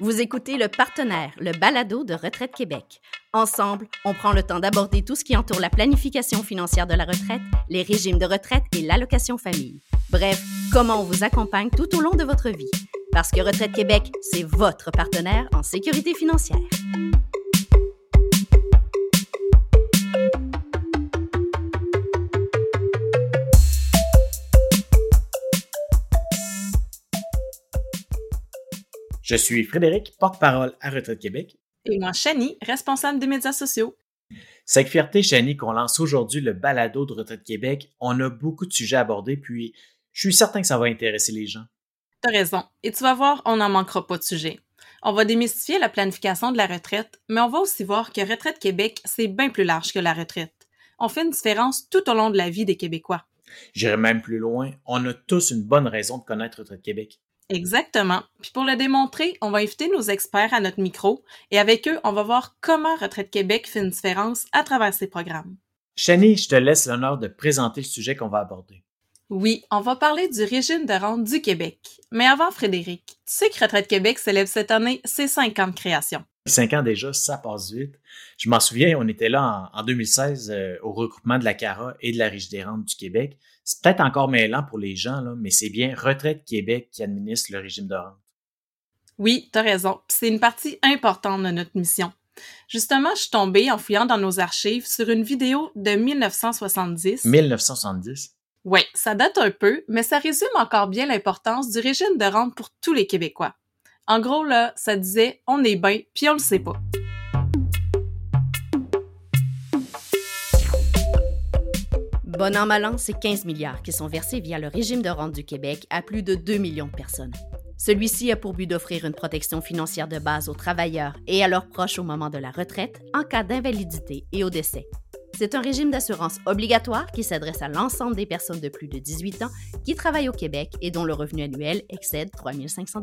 Vous écoutez le partenaire, le balado de Retraite Québec. Ensemble, on prend le temps d'aborder tout ce qui entoure la planification financière de la retraite, les régimes de retraite et l'allocation famille. Bref, comment on vous accompagne tout au long de votre vie. Parce que Retraite Québec, c'est votre partenaire en sécurité financière. Je suis Frédéric, porte-parole à Retraite Québec. Et moi, Chani, responsable des médias sociaux. C'est avec fierté, Chani, qu'on lance aujourd'hui le balado de Retraite Québec. On a beaucoup de sujets à aborder, puis je suis certain que ça va intéresser les gens. T'as raison. Et tu vas voir, on n'en manquera pas de sujets. On va démystifier la planification de la retraite, mais on va aussi voir que Retraite Québec, c'est bien plus large que la retraite. On fait une différence tout au long de la vie des Québécois. J'irai même plus loin. On a tous une bonne raison de connaître Retraite Québec. Exactement. Puis pour le démontrer, on va inviter nos experts à notre micro et avec eux, on va voir comment Retraite Québec fait une différence à travers ses programmes. Chani, je te laisse l'honneur de présenter le sujet qu'on va aborder. Oui, on va parler du régime de rente du Québec. Mais avant, Frédéric, tu sais que Retraite Québec célèbre cette année ses cinq ans de création. Cinq ans déjà, ça passe vite. Je m'en souviens, on était là en, 2016 euh, au regroupement de la CARA et de la Régie des rentes du Québec. C'est peut-être encore mêlant pour les gens, là, mais c'est bien Retraite Québec qui administre le régime de rente. Oui, tu as raison. C'est une partie importante de notre mission. Justement, je suis tombée en fouillant dans nos archives sur une vidéo de 1970. 1970? Oui, ça date un peu, mais ça résume encore bien l'importance du régime de rente pour tous les Québécois. En gros, là, ça disait on est bien, puis on le sait pas. Bon an, mal an, c'est 15 milliards qui sont versés via le régime de rente du Québec à plus de 2 millions de personnes. Celui-ci a pour but d'offrir une protection financière de base aux travailleurs et à leurs proches au moment de la retraite en cas d'invalidité et au décès. C'est un régime d'assurance obligatoire qui s'adresse à l'ensemble des personnes de plus de 18 ans qui travaillent au Québec et dont le revenu annuel excède 3 500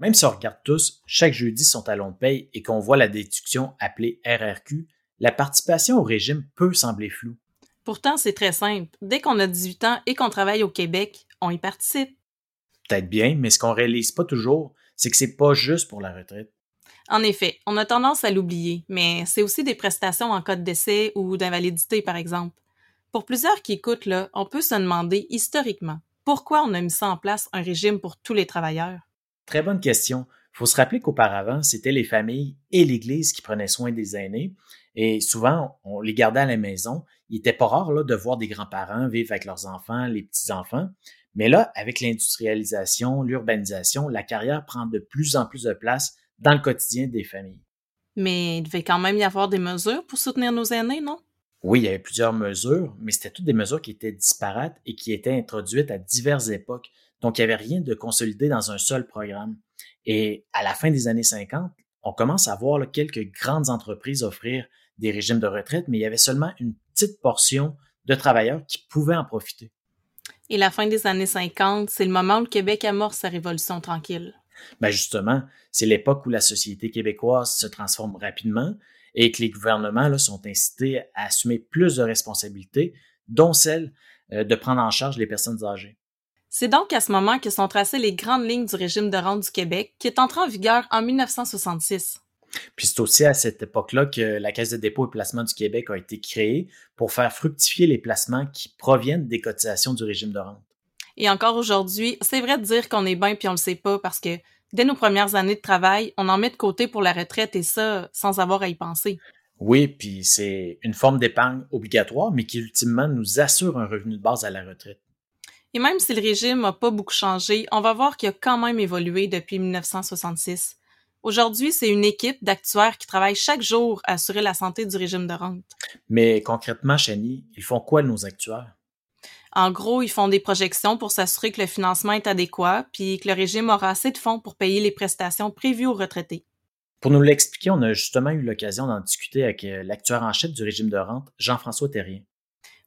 Même si on regarde tous, chaque jeudi son talon de paye et qu'on voit la déduction appelée RRQ, la participation au régime peut sembler floue. Pourtant, c'est très simple. Dès qu'on a 18 ans et qu'on travaille au Québec, on y participe. Peut-être bien, mais ce qu'on réalise pas toujours, c'est que c'est pas juste pour la retraite. En effet, on a tendance à l'oublier, mais c'est aussi des prestations en cas de décès ou d'invalidité, par exemple. Pour plusieurs qui écoutent, là, on peut se demander historiquement pourquoi on a mis ça en place un régime pour tous les travailleurs? Très bonne question. Faut se rappeler qu'auparavant, c'était les familles et l'Église qui prenaient soin des aînés, et souvent, on les gardait à la maison. Il était pas rare là, de voir des grands-parents vivre avec leurs enfants, les petits-enfants. Mais là, avec l'industrialisation, l'urbanisation, la carrière prend de plus en plus de place dans le quotidien des familles. Mais il devait quand même y avoir des mesures pour soutenir nos aînés, non? Oui, il y avait plusieurs mesures, mais c'était toutes des mesures qui étaient disparates et qui étaient introduites à diverses époques. Donc, il n'y avait rien de consolidé dans un seul programme. Et à la fin des années 50, on commence à voir quelques grandes entreprises offrir des régimes de retraite, mais il y avait seulement une petite portion de travailleurs qui pouvaient en profiter. Et la fin des années 50, c'est le moment où le Québec amorce sa révolution tranquille. Ben justement, c'est l'époque où la société québécoise se transforme rapidement et que les gouvernements là, sont incités à assumer plus de responsabilités, dont celle euh, de prendre en charge les personnes âgées. C'est donc à ce moment que sont tracées les grandes lignes du régime de rente du Québec, qui est entré en vigueur en 1966. Puis c'est aussi à cette époque-là que la Caisse de dépôt et placement du Québec a été créée pour faire fructifier les placements qui proviennent des cotisations du régime de rente. Et encore aujourd'hui, c'est vrai de dire qu'on est bien puis on le sait pas parce que dès nos premières années de travail, on en met de côté pour la retraite et ça sans avoir à y penser. Oui, puis c'est une forme d'épargne obligatoire, mais qui ultimement nous assure un revenu de base à la retraite. Et même si le régime n'a pas beaucoup changé, on va voir qu'il a quand même évolué depuis 1966. Aujourd'hui, c'est une équipe d'actuaires qui travaille chaque jour à assurer la santé du régime de rente. Mais concrètement, Chani, ils font quoi nos actuaires? En gros, ils font des projections pour s'assurer que le financement est adéquat, puis que le régime aura assez de fonds pour payer les prestations prévues aux retraités. Pour nous l'expliquer, on a justement eu l'occasion d'en discuter avec euh, l'actuaire en chef du régime de rente, Jean-François Terrien.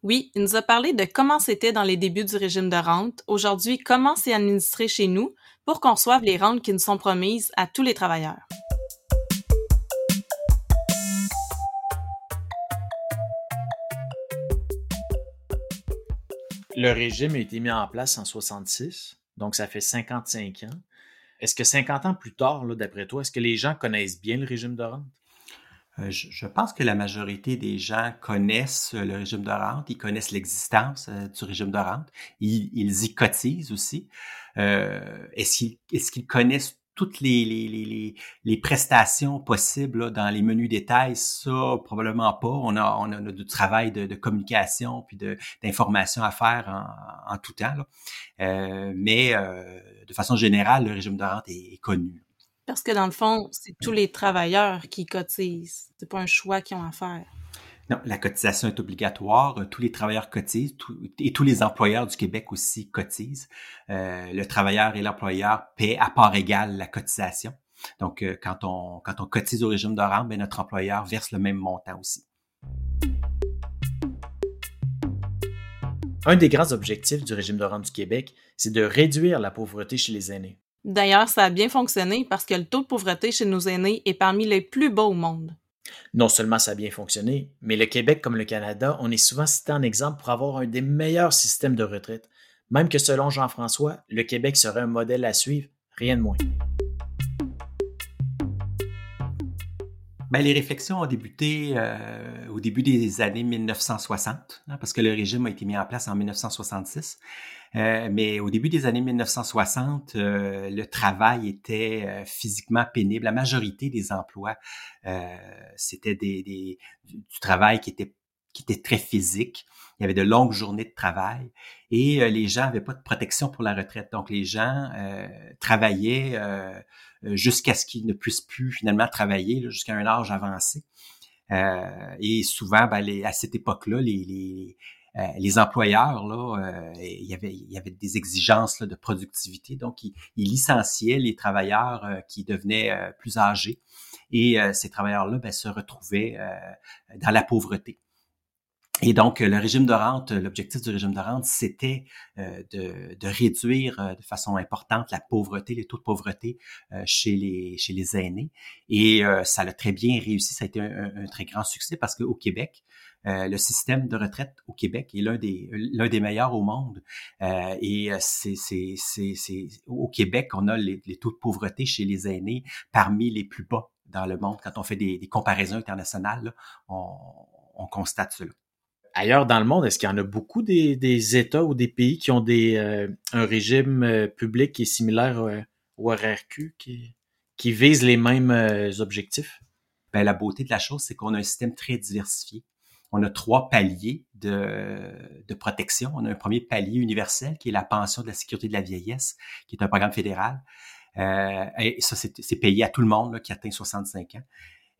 Oui, il nous a parlé de comment c'était dans les débuts du régime de rente, aujourd'hui comment c'est administré chez nous, pour qu'on reçoive les rentes qui nous sont promises à tous les travailleurs. Le régime a été mis en place en 66, donc ça fait 55 ans. Est-ce que 50 ans plus tard, d'après toi, est-ce que les gens connaissent bien le régime de rente? Euh, je, pense que la majorité des gens connaissent le régime de rente, ils connaissent l'existence euh, du régime de rente, ils, y cotisent aussi. Euh, est-ce qu'ils connaissent toutes les, les, les, prestations possibles dans les menus détails, ça, probablement pas. On a, on a du travail de, communication puis d'information à faire en, tout temps. mais de façon générale, le régime de rente est connu. Parce que dans le fond, c'est tous les travailleurs qui cotisent. C'est pas un choix qu'ils ont à faire. Non, la cotisation est obligatoire. Euh, tous les travailleurs cotisent et tous les employeurs du Québec aussi cotisent. Euh, le travailleur et l'employeur paient à part égale la cotisation. Donc, euh, quand, on, quand on cotise au régime de rente, ben, notre employeur verse le même montant aussi. Un des grands objectifs du régime de rente du Québec, c'est de réduire la pauvreté chez les aînés. D'ailleurs, ça a bien fonctionné parce que le taux de pauvreté chez nos aînés est parmi les plus bas au monde. Non seulement ça a bien fonctionné, mais le Québec comme le Canada, on est souvent cité en exemple pour avoir un des meilleurs systèmes de retraite. Même que selon Jean-François, le Québec serait un modèle à suivre, rien de moins. Ben, les réflexions ont débuté euh, au début des années 1960, hein, parce que le régime a été mis en place en 1966. Euh, mais au début des années 1960, euh, le travail était euh, physiquement pénible. La majorité des emplois, c'était des, des, du, travail qui était qui était très physique. Il y avait de longues journées de travail et les gens n'avaient pas de protection pour la retraite. Donc les gens travaillaient jusqu'à ce qu'ils ne puissent plus finalement travailler jusqu'à un âge avancé. et souvent, ben, à cette époque-là, les, euh, employeurs, là, euh, il, y avait, des exigences de productivité, donc ils, licenciaient les travailleurs euh, qui devenaient plus âgés et ces travailleurs-là ben, se retrouvaient dans la pauvreté. Et donc, le régime de rente, l'objectif du régime de rente, c'était de, de, réduire de façon importante la pauvreté, les taux de pauvreté chez les chez les aînés. Et ça l'a très bien réussi. Ça a été un, un très grand succès parce qu'au Québec, euh, le système de retraite au Québec est l'un des l'un des meilleurs au monde. Euh, et euh, c'est c'est c'est au Québec on a les, taux de pauvreté chez les aînés parmi les plus bas dans le monde. Quand on fait des, comparaisons internationales, on, on, constate cela. Ailleurs dans le monde, est-ce qu'il y en a beaucoup des, États ou des pays qui ont des, un régime public qui est similaire au RRQ, qui, qui vise les mêmes objectifs? Ben, la beauté de la chose, c'est qu'on a un système très diversifié on a trois paliers de, de, protection. On a un premier palier universel qui est la pension de la sécurité de la vieillesse, qui est un programme fédéral. Euh, et ça, c'est payé à tout le monde là, qui atteint 65 ans.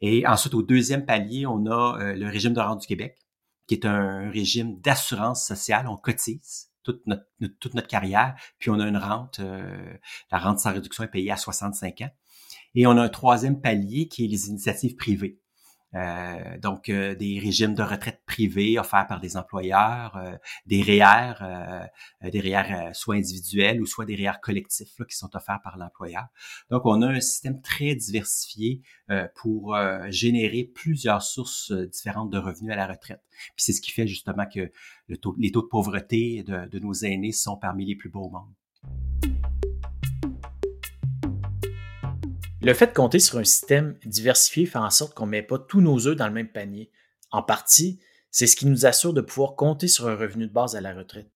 Et ensuite, au deuxième palier, on a euh, le régime de rente du Québec, qui est un régime d'assurance sociale. On cotise toute notre, toute notre carrière, puis on a une rente, euh, la rente sans réduction est payée à 65 ans. Et on a un troisième palier qui est les initiatives privées. Euh, donc euh, des régimes de retraite privés offerts par des employeurs, euh, des REER, des REER soit individuels ou soit des REER collectifs qui sont offerts par l'employeur. Donc on a un système très diversifié pour générer plusieurs sources différentes de revenus à la retraite. Puis c'est ce qui fait justement que le taux, les taux de pauvreté de, de nos aînés sont parmi les plus bas au monde. Le fait de compter sur un système diversifié fait en sorte qu'on ne met pas tous nos œufs dans le même panier. En partie, c'est ce qui nous assure de pouvoir compter sur un revenu de base à la retraite.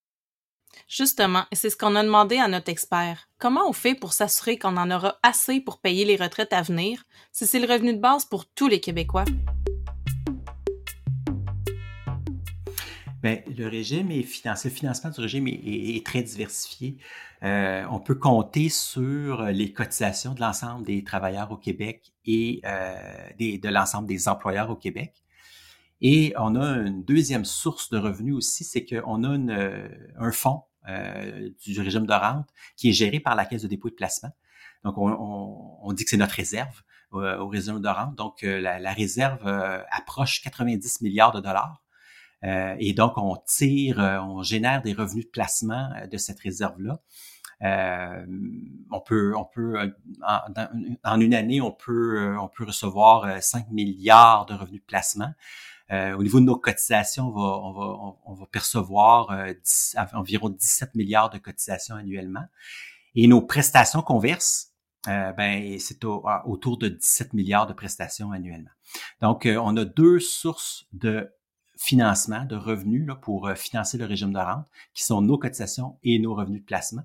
Justement, c'est ce qu'on a demandé à notre expert. Comment on fait pour s'assurer qu'on en aura assez pour payer les retraites à venir si c'est le revenu de base pour tous les Québécois? Bien, le régime est financé, le financement du régime est, très diversifié. Euh, on peut compter sur les cotisations de l'ensemble des travailleurs au Québec et euh, de l'ensemble des employeurs au Québec. Et on a une deuxième source de revenus aussi, c'est qu'on a un fonds euh, du régime de rente qui est géré par la Caisse de dépôt et de placement. Donc, on, dit que c'est notre réserve au régime de rente. Donc, la, la réserve approche 90 milliards de dollars. Euh, et donc, on tire, euh, on génère des revenus de placement euh, de cette réserve-là. on peut, on peut en, une année, on peut, on peut recevoir 5 milliards de revenus de placement. au niveau de nos cotisations, on va, on va, on, va percevoir environ 17 milliards de cotisations annuellement. Et nos prestations qu'on verse, euh, ben c'est autour de 17 milliards de prestations annuellement. Donc, euh, on a deux sources de financement, de revenus là, pour euh, financer le régime de rente, qui sont nos cotisations et nos revenus de placement.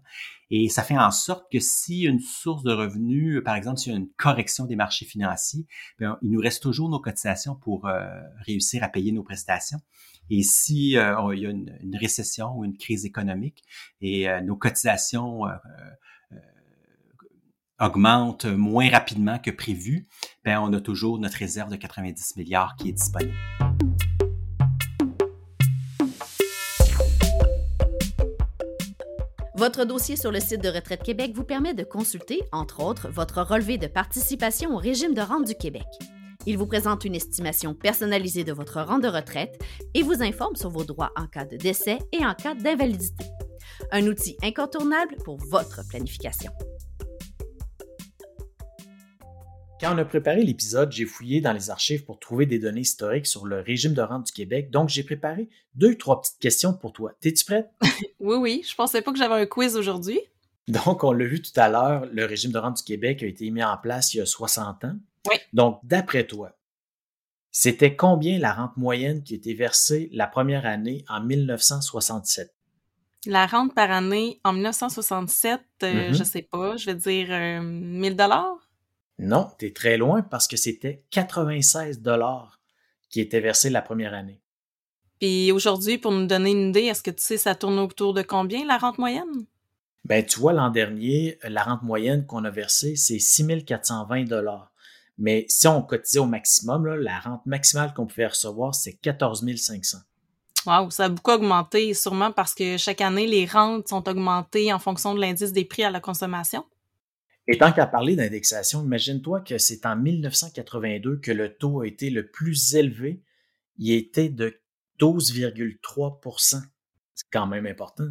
Et ça fait en sorte que si une source de revenus, par exemple, s'il y a une correction des marchés financiers, bien, il nous reste toujours nos cotisations pour réussir à payer nos prestations. Et si il y a une, récession ou une crise économique et nos cotisations augmente moins rapidement que prévu, ben on a toujours notre réserve de 90 milliards qui est disponible. Votre dossier sur le site de Retraite Québec vous permet de consulter, entre autres, votre relevé de participation au régime de rente du Québec. Il vous présente une estimation personnalisée de votre rente de retraite et vous informe sur vos droits en cas de décès et en cas d'invalidité. Un outil incontournable pour votre planification. Quand on a préparé l'épisode, j'ai fouillé dans les archives pour trouver des données historiques sur le régime de rente du Québec. Donc, j'ai préparé deux, trois petites questions pour toi. T'es-tu prête? oui, oui. Je pensais pas que j'avais un quiz aujourd'hui. Donc, on l'a vu tout à l'heure, le régime de rente du Québec a été mis en place il y a 60 ans. Oui. Donc, d'après toi, c'était combien la rente moyenne qui été versée la première année en 1967? La rente par année en 1967, je euh, ne mm-hmm. je sais pas, je vais dire 1000 euh, dollars? Non, tu es très loin parce que c'était 96 dollars qui étaient versés la première année. Puis aujourd'hui, pour nous donner une idée, est-ce que tu sais ça tourne autour de combien la rente moyenne? Ben, tu vois, l'an dernier, la rente moyenne qu'on a versée, c'est 6 420 dollars. Mais si on cotisait au maximum, la rente maximale qu'on pouvait recevoir, c'est 14 500. Wow, ça a beaucoup augmenté, sûrement parce que chaque année, les rentes sont augmentées en fonction de l'indice des prix à la consommation. Et tant qu'à parler d'indexation, imagine-toi que c'est en 1982 que le taux a été le plus élevé. Il était de 12,3% C'est quand même important.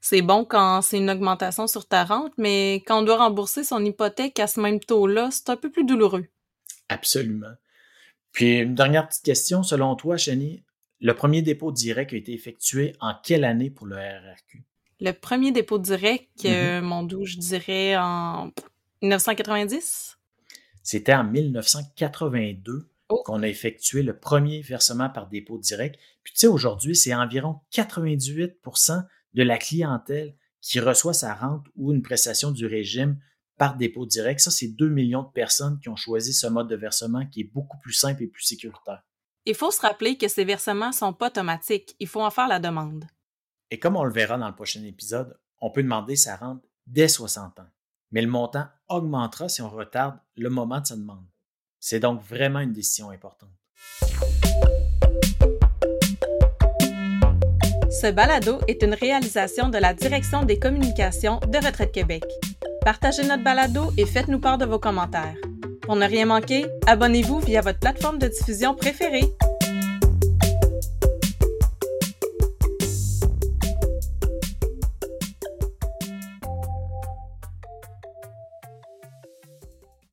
C'est bon quand c'est une augmentation sur ta rente, mais quand on doit rembourser son hypothèque à ce même taux-là, c'est un peu plus douloureux. Absolument. Puis une dernière petite question, selon toi, Chani, le premier dépôt direct a été effectué en quelle année pour le RRQ? Le premier dépôt direct, mm-hmm. mon doux, je dirais en 1990. C'était en 1982 qu'on a effectué le premier versement par dépôt direct. Puis tu sais, aujourd'hui, c'est environ 98% de la clientèle qui reçoit sa rente ou une prestation du régime par dépôt direct. Ça, c'est 2 millions de personnes qui ont choisi ce mode de versement qui est beaucoup plus simple et plus sécuritaire. Il faut se rappeler que ces versements ne sont pas automatiques. Il faut en faire la demande. Et comme on le verra dans le prochain épisode, on peut demander sa rente dès 60 ans. Mais le montant augmentera si on retarde le moment de sa demande. C'est donc vraiment une décision importante. Ce balado est une réalisation de la Direction des communications de Retraite Québec. Partagez notre balado et faites-nous part de vos commentaires. Pour ne rien manquer, abonnez-vous via votre plateforme de diffusion préférée.